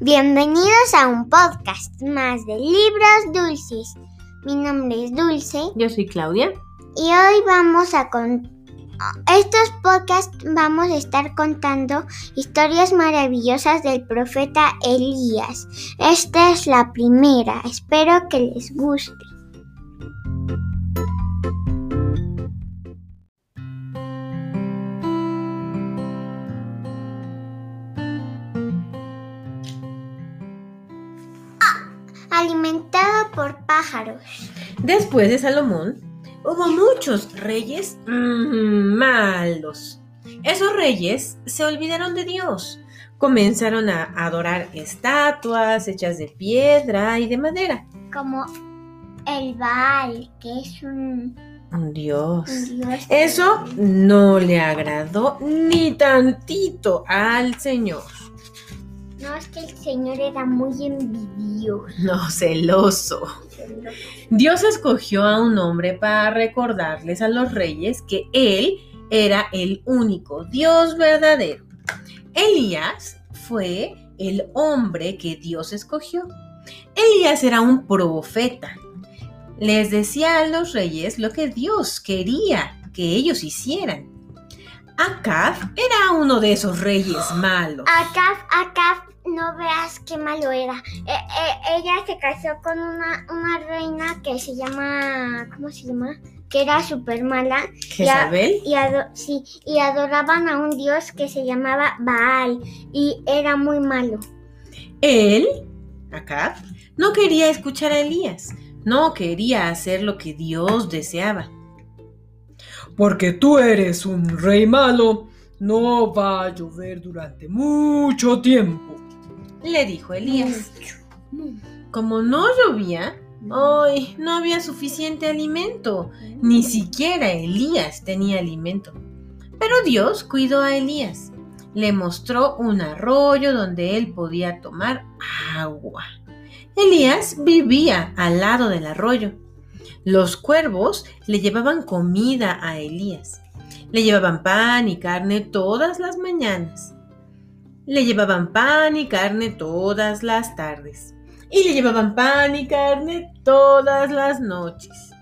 Bienvenidos a un podcast más de libros dulces. Mi nombre es Dulce Yo soy Claudia. y hoy vamos a con estos podcasts vamos a estar contando historias maravillosas del profeta Elías. Esta es la primera. Espero que les guste. Después de Salomón, hubo muchos reyes mm, malos. Esos reyes se olvidaron de Dios. Comenzaron a adorar estatuas hechas de piedra y de madera. Como el Baal, que es un, Dios. un dios. Eso no le agradó ni tantito al Señor. No, es que el Señor era muy envidioso. No, celoso. Dios escogió a un hombre para recordarles a los reyes que Él era el único Dios verdadero. Elías fue el hombre que Dios escogió. Elías era un profeta. Les decía a los reyes lo que Dios quería que ellos hicieran. Acab era uno de esos reyes malos. Acá, acá, no veas qué malo era. Eh, eh, ella se casó con una, una reina que se llama, ¿cómo se llama? Que era súper mala. Jezabel. Y, ado- sí, y adoraban a un dios que se llamaba Baal. Y era muy malo. Él, Acab, no quería escuchar a Elías, no quería hacer lo que Dios deseaba. Porque tú eres un rey malo, no va a llover durante mucho tiempo. Le dijo Elías. Como no llovía, hoy no había suficiente alimento, ni siquiera Elías tenía alimento. Pero Dios cuidó a Elías. Le mostró un arroyo donde él podía tomar agua. Elías vivía al lado del arroyo. Los cuervos le llevaban comida a Elías. Le llevaban pan y carne todas las mañanas. Le llevaban pan y carne todas las tardes. Y le llevaban pan y carne todas las noches.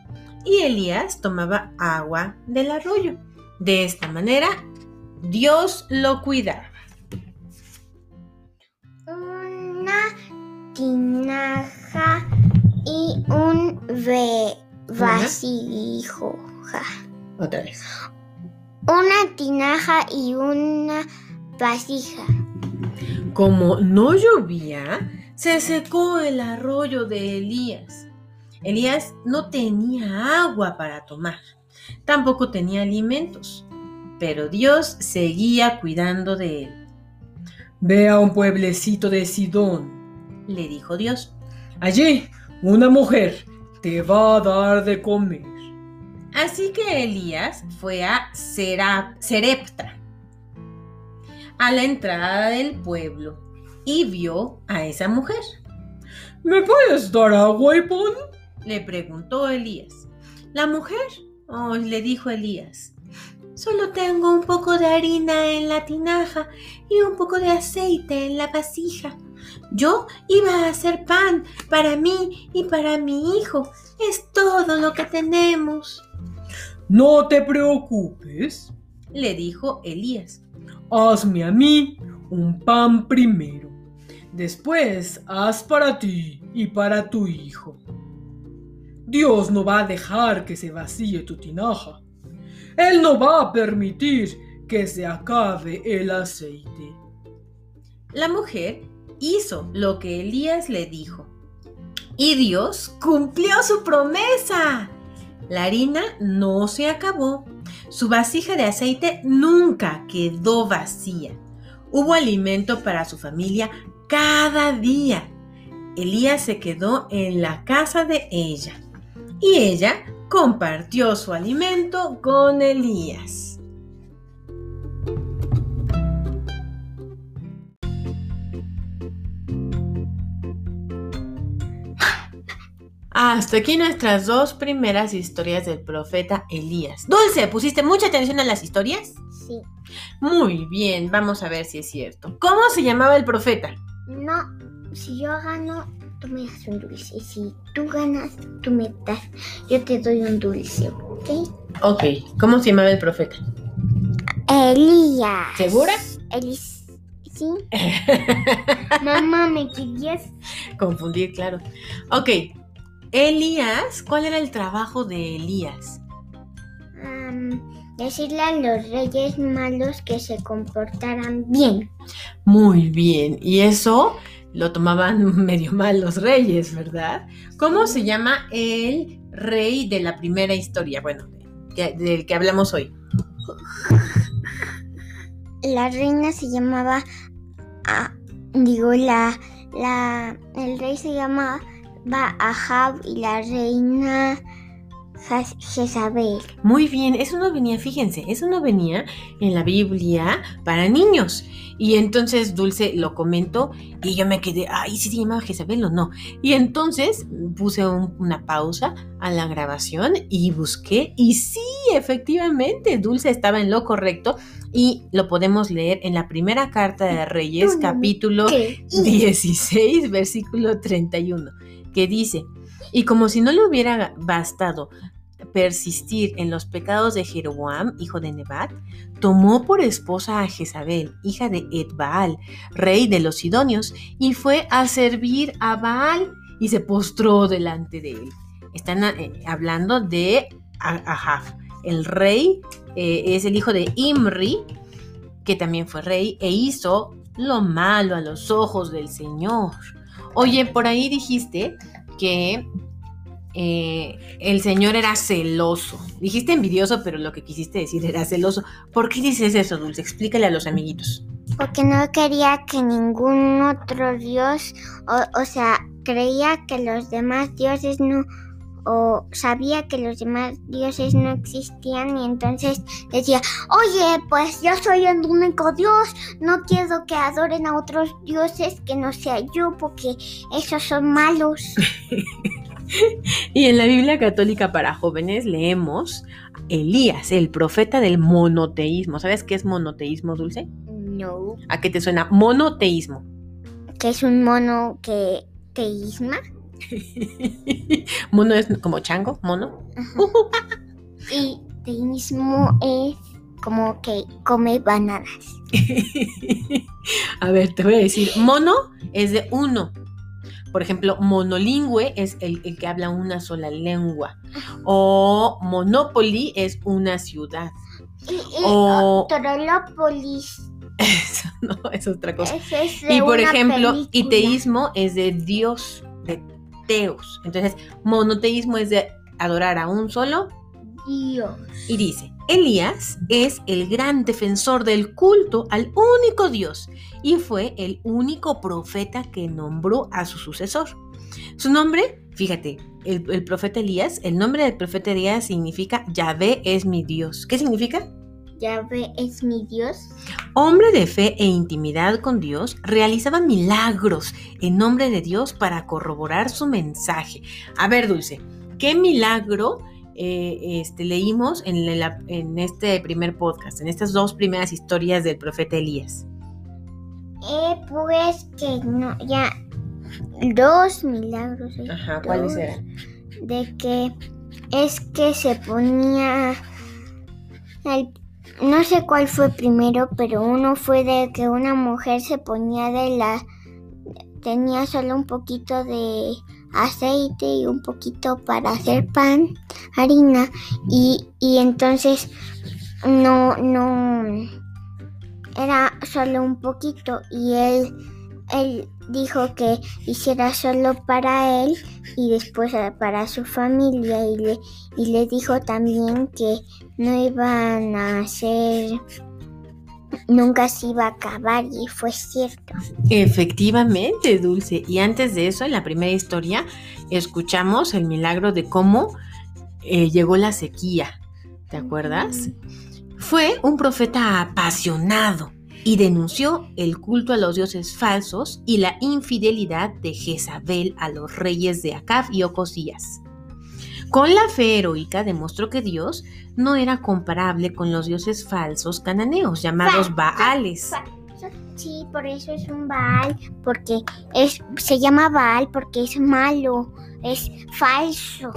Y Elías tomaba agua del arroyo. De esta manera, Dios lo cuidaba. Una tinaja y un vasija. Otra vez. Una tinaja y una vasija. Como no llovía, se secó el arroyo de Elías. Elías no tenía agua para tomar, tampoco tenía alimentos, pero Dios seguía cuidando de él. Ve a un pueblecito de Sidón. Le dijo Dios. Allí, una mujer te va a dar de comer. Así que Elías fue a Sera- Serepta, a la entrada del pueblo, y vio a esa mujer. ¿Me puedes dar agua y pan? Le preguntó Elías. La mujer, oh, le dijo Elías, solo tengo un poco de harina en la tinaja y un poco de aceite en la vasija. Yo iba a hacer pan para mí y para mi hijo. Es todo lo que tenemos, No te preocupes. le dijo Elías. Hazme a mí un pan primero. Después haz para ti y para tu hijo. Dios no va a dejar que se vacíe tu tinaja. Él no va a permitir que se acabe el aceite. La mujer hizo lo que Elías le dijo. Y Dios cumplió su promesa. La harina no se acabó. Su vasija de aceite nunca quedó vacía. Hubo alimento para su familia cada día. Elías se quedó en la casa de ella. Y ella compartió su alimento con Elías. Hasta aquí nuestras dos primeras historias del profeta Elías. Dulce, ¿pusiste mucha atención a las historias? Sí. Muy bien, vamos a ver si es cierto. ¿Cómo se llamaba el profeta? no, si yo gano, tú me das un dulce. Si tú ganas, tú me das, yo te doy un dulce, ¿ok? Ok, ¿cómo se llamaba el profeta? Elías. ¿Segura? Elis. ¿Sí? Mamá, ¿me querías? Confundir, claro. Ok, Elías, ¿cuál era el trabajo de Elías? Decirle a los reyes malos que se comportaran bien. Muy bien, y eso lo tomaban medio mal los reyes, ¿verdad? ¿Cómo se llama el rey de la primera historia? Bueno, que- del que hablamos hoy. La reina se llamaba, ah, digo, la, la, el rey se llamaba Ahab y la reina Jezabel. Muy bien, eso no venía, fíjense, eso no venía en la Biblia para niños. Y entonces Dulce lo comentó y yo me quedé, ay, ¿sí se llamaba Jezabel o no? Y entonces puse un- una pausa a la grabación y busqué y sí, efectivamente, Dulce estaba en lo correcto y lo podemos leer en la primera carta de Reyes, capítulo ¿Qué? 16, versículo 31, que dice, y como si no le hubiera bastado persistir en los pecados de Jeroboam, hijo de Nebat, tomó por esposa a Jezabel, hija de Edbaal, rey de los Sidonios, y fue a servir a Baal y se postró delante de él. Están eh, hablando de Ah- Ahab. El rey eh, es el hijo de Imri, que también fue rey, e hizo lo malo a los ojos del Señor. Oye, por ahí dijiste que eh, el Señor era celoso. Dijiste envidioso, pero lo que quisiste decir era celoso. ¿Por qué dices eso, Dulce? Explícale a los amiguitos. Porque no quería que ningún otro dios, o, o sea, creía que los demás dioses no, o sabía que los demás dioses no existían y entonces decía, oye, pues yo soy el único dios, no quiero que adoren a otros dioses que no sea yo porque esos son malos. Y en la Biblia católica para jóvenes leemos Elías, el profeta del monoteísmo. ¿Sabes qué es monoteísmo, Dulce? No. ¿A qué te suena? Monoteísmo. Que es un mono que teísma. mono es como chango, mono. Y teísmo es como que come bananas. a ver, te voy a decir, mono es de uno. Por ejemplo, monolingüe es el, el que habla una sola lengua. O monopoly es una ciudad. Y, y O- Trolópolis. Eso no, es otra cosa. ese es de Y por una ejemplo, película. iteísmo es de Dios, Entonces, monoteísmo es de adorar a un solo Dios. Y dice, Elías es el gran defensor del culto al único Dios y fue el único profeta que nombró a su sucesor. Su nombre, fíjate, el, el profeta Elías, el nombre del profeta Elías significa Yahvé es mi Dios. ¿Qué significa? Yahvé es mi Dios. Hombre de fe e intimidad con Dios, realizaba milagros en nombre de Dios para corroborar su mensaje. A ver, Dulce, ¿qué milagro eh, este, leímos en, la- en este primer podcast, en estas dos primeras historias del profeta Elías? Eh, pues que no, ya. Dos milagros. ¿eh? Ajá, ¿cuáles eran? De que es que se ponía. el- no sé cuál fue primero, pero uno fue de que una mujer se ponía de la. Tenía solo un poquito de aceite y un poquito para hacer pan, harina, y, y entonces no, no, era solo un poquito y él, él dijo que hiciera solo para él y después eh, para su familia y le, y le dijo también que no iban a hacer, nunca se iba a acabar y fue cierto. Efectivamente, Dulce. Y antes de eso, en la primera historia, escuchamos el milagro de cómo eh, llegó la sequía. ¿Te acuerdas? Fue un profeta apasionado y denunció el culto a los dioses falsos y la infidelidad de Jezabel a los reyes de Acab y Ocosías. Con la fe heroica demostró que Dios no era comparable con los dioses falsos cananeos llamados Baales. Sí, por eso es un Baal, porque es, se llama Baal porque es malo, es falso.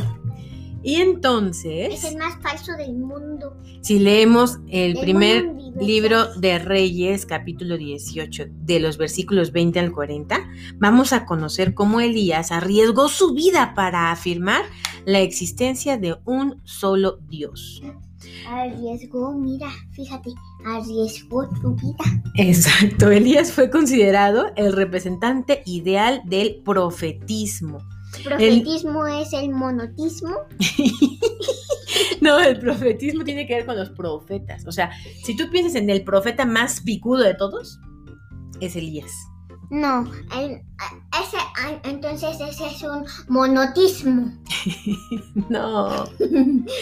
Y Es entonces, el más falso del mundo. si leemos el primer libro de Reyes, capítulo 18, de los versículos 20 al 40, vamos a conocer cómo Elías arriesgó su vida para afirmar la existencia de un solo Dios. Arriesgó, mira, fíjate, arriesgó su vida. Exacto, Elías fue considerado el representante ideal del profetismo. Profetismo es el monotismo. No, el profetismo tiene que ver con los profetas. O sea, si tú piensas en el profeta más picudo de todos, es Elías. No, el- ese, entonces ese es un monotismo. No.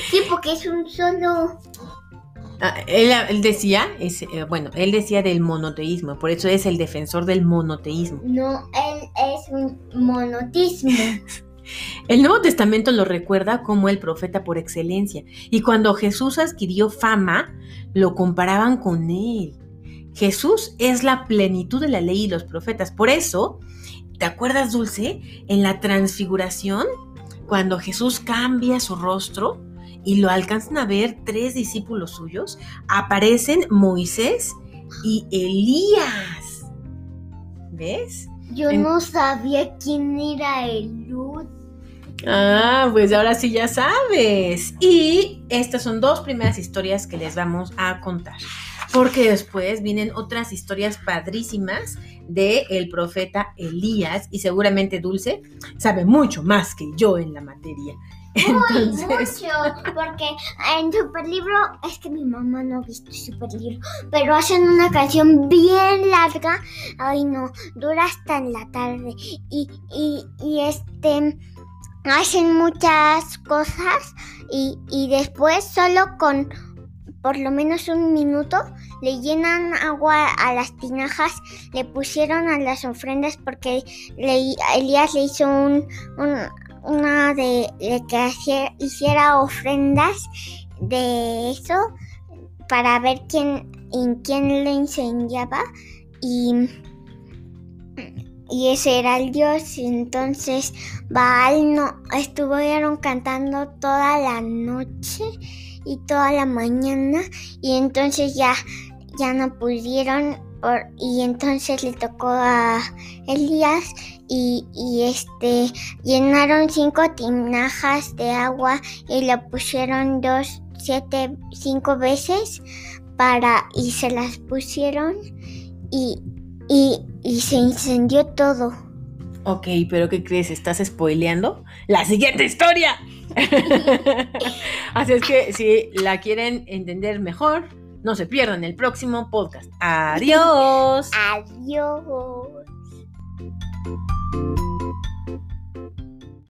Sí, porque es un solo. Ah, él, él decía, es, eh, bueno, él decía del monoteísmo, por eso es el defensor del monoteísmo. No, él es un monotismo. El Nuevo Testamento lo recuerda como el profeta por excelencia, y cuando Jesús adquirió fama, lo comparaban con él. Jesús es la plenitud de la ley y los profetas. Por eso, ¿te acuerdas, Dulce? En la transfiguración, cuando Jesús cambia su rostro y lo alcanzan a ver tres discípulos suyos, aparecen Moisés y Elías. ¿Ves? Yo En- no sabía quién era el luz. Ah, pues ahora sí ya sabes. Y estas son dos primeras historias que les vamos a contar. Porque después vienen otras historias padrísimas de el profeta Elías y seguramente Dulce sabe mucho más que yo en la materia. Entonces, Mucho, porque en Super Libro, es que mi mamá no ha visto Super Libro, pero hacen una canción bien larga, ay no, dura hasta en la tarde, y, y, y este, hacen muchas cosas, y, y después solo con por lo menos un minuto le llenan agua a las tinajas, le pusieron a las ofrendas porque le- Elías le hizo un, un, una de, de que hacía- hiciera ofrendas de eso para ver quién en quién le incendiaba y y ese era el dios. Y entonces Baal no estuvieron cantando toda la noche y toda la mañana y entonces ya ya no pudieron por- y entonces le tocó a Elías y, y este llenaron cinco tinajas de agua y lo pusieron dos, siete, cinco veces para y se las pusieron y, y, y se incendió todo. ok, pero ¿qué crees? ¿Estás spoileando? ¡La siguiente historia! Así es que si la quieren entender mejor, no se pierdan el próximo podcast. Adiós. Adiós. Música